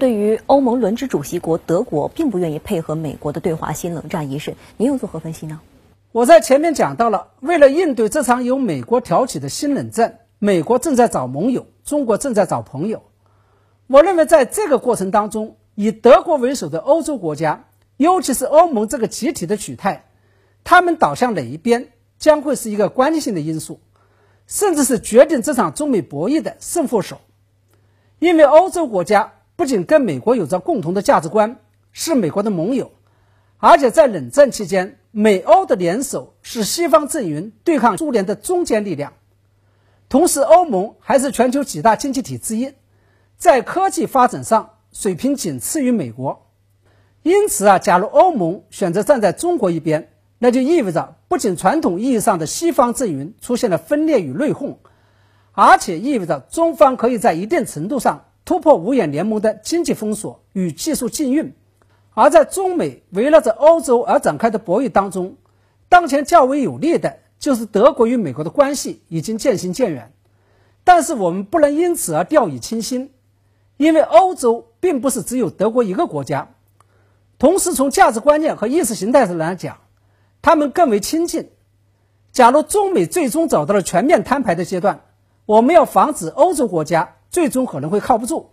对于欧盟轮值主席国德国并不愿意配合美国的对华新冷战一事，您又作何分析呢？我在前面讲到了，为了应对这场由美国挑起的新冷战，美国正在找盟友，中国正在找朋友。我认为在这个过程当中，以德国为首的欧洲国家，尤其是欧盟这个集体的取态，他们倒向哪一边，将会是一个关键性的因素，甚至是决定这场中美博弈的胜负手。因为欧洲国家。不仅跟美国有着共同的价值观，是美国的盟友，而且在冷战期间，美欧的联手是西方阵营对抗苏联的中坚力量。同时，欧盟还是全球几大经济体之一，在科技发展上水平仅次于美国。因此啊，假如欧盟选择站在中国一边，那就意味着不仅传统意义上的西方阵营出现了分裂与内讧，而且意味着中方可以在一定程度上。突破五眼联盟的经济封锁与技术禁运，而在中美围绕着欧洲而展开的博弈当中，当前较为有利的就是德国与美国的关系已经渐行渐远。但是我们不能因此而掉以轻心，因为欧洲并不是只有德国一个国家，同时从价值观念和意识形态上来讲，他们更为亲近。假如中美最终走到了全面摊牌的阶段，我们要防止欧洲国家。最终可能会靠不住。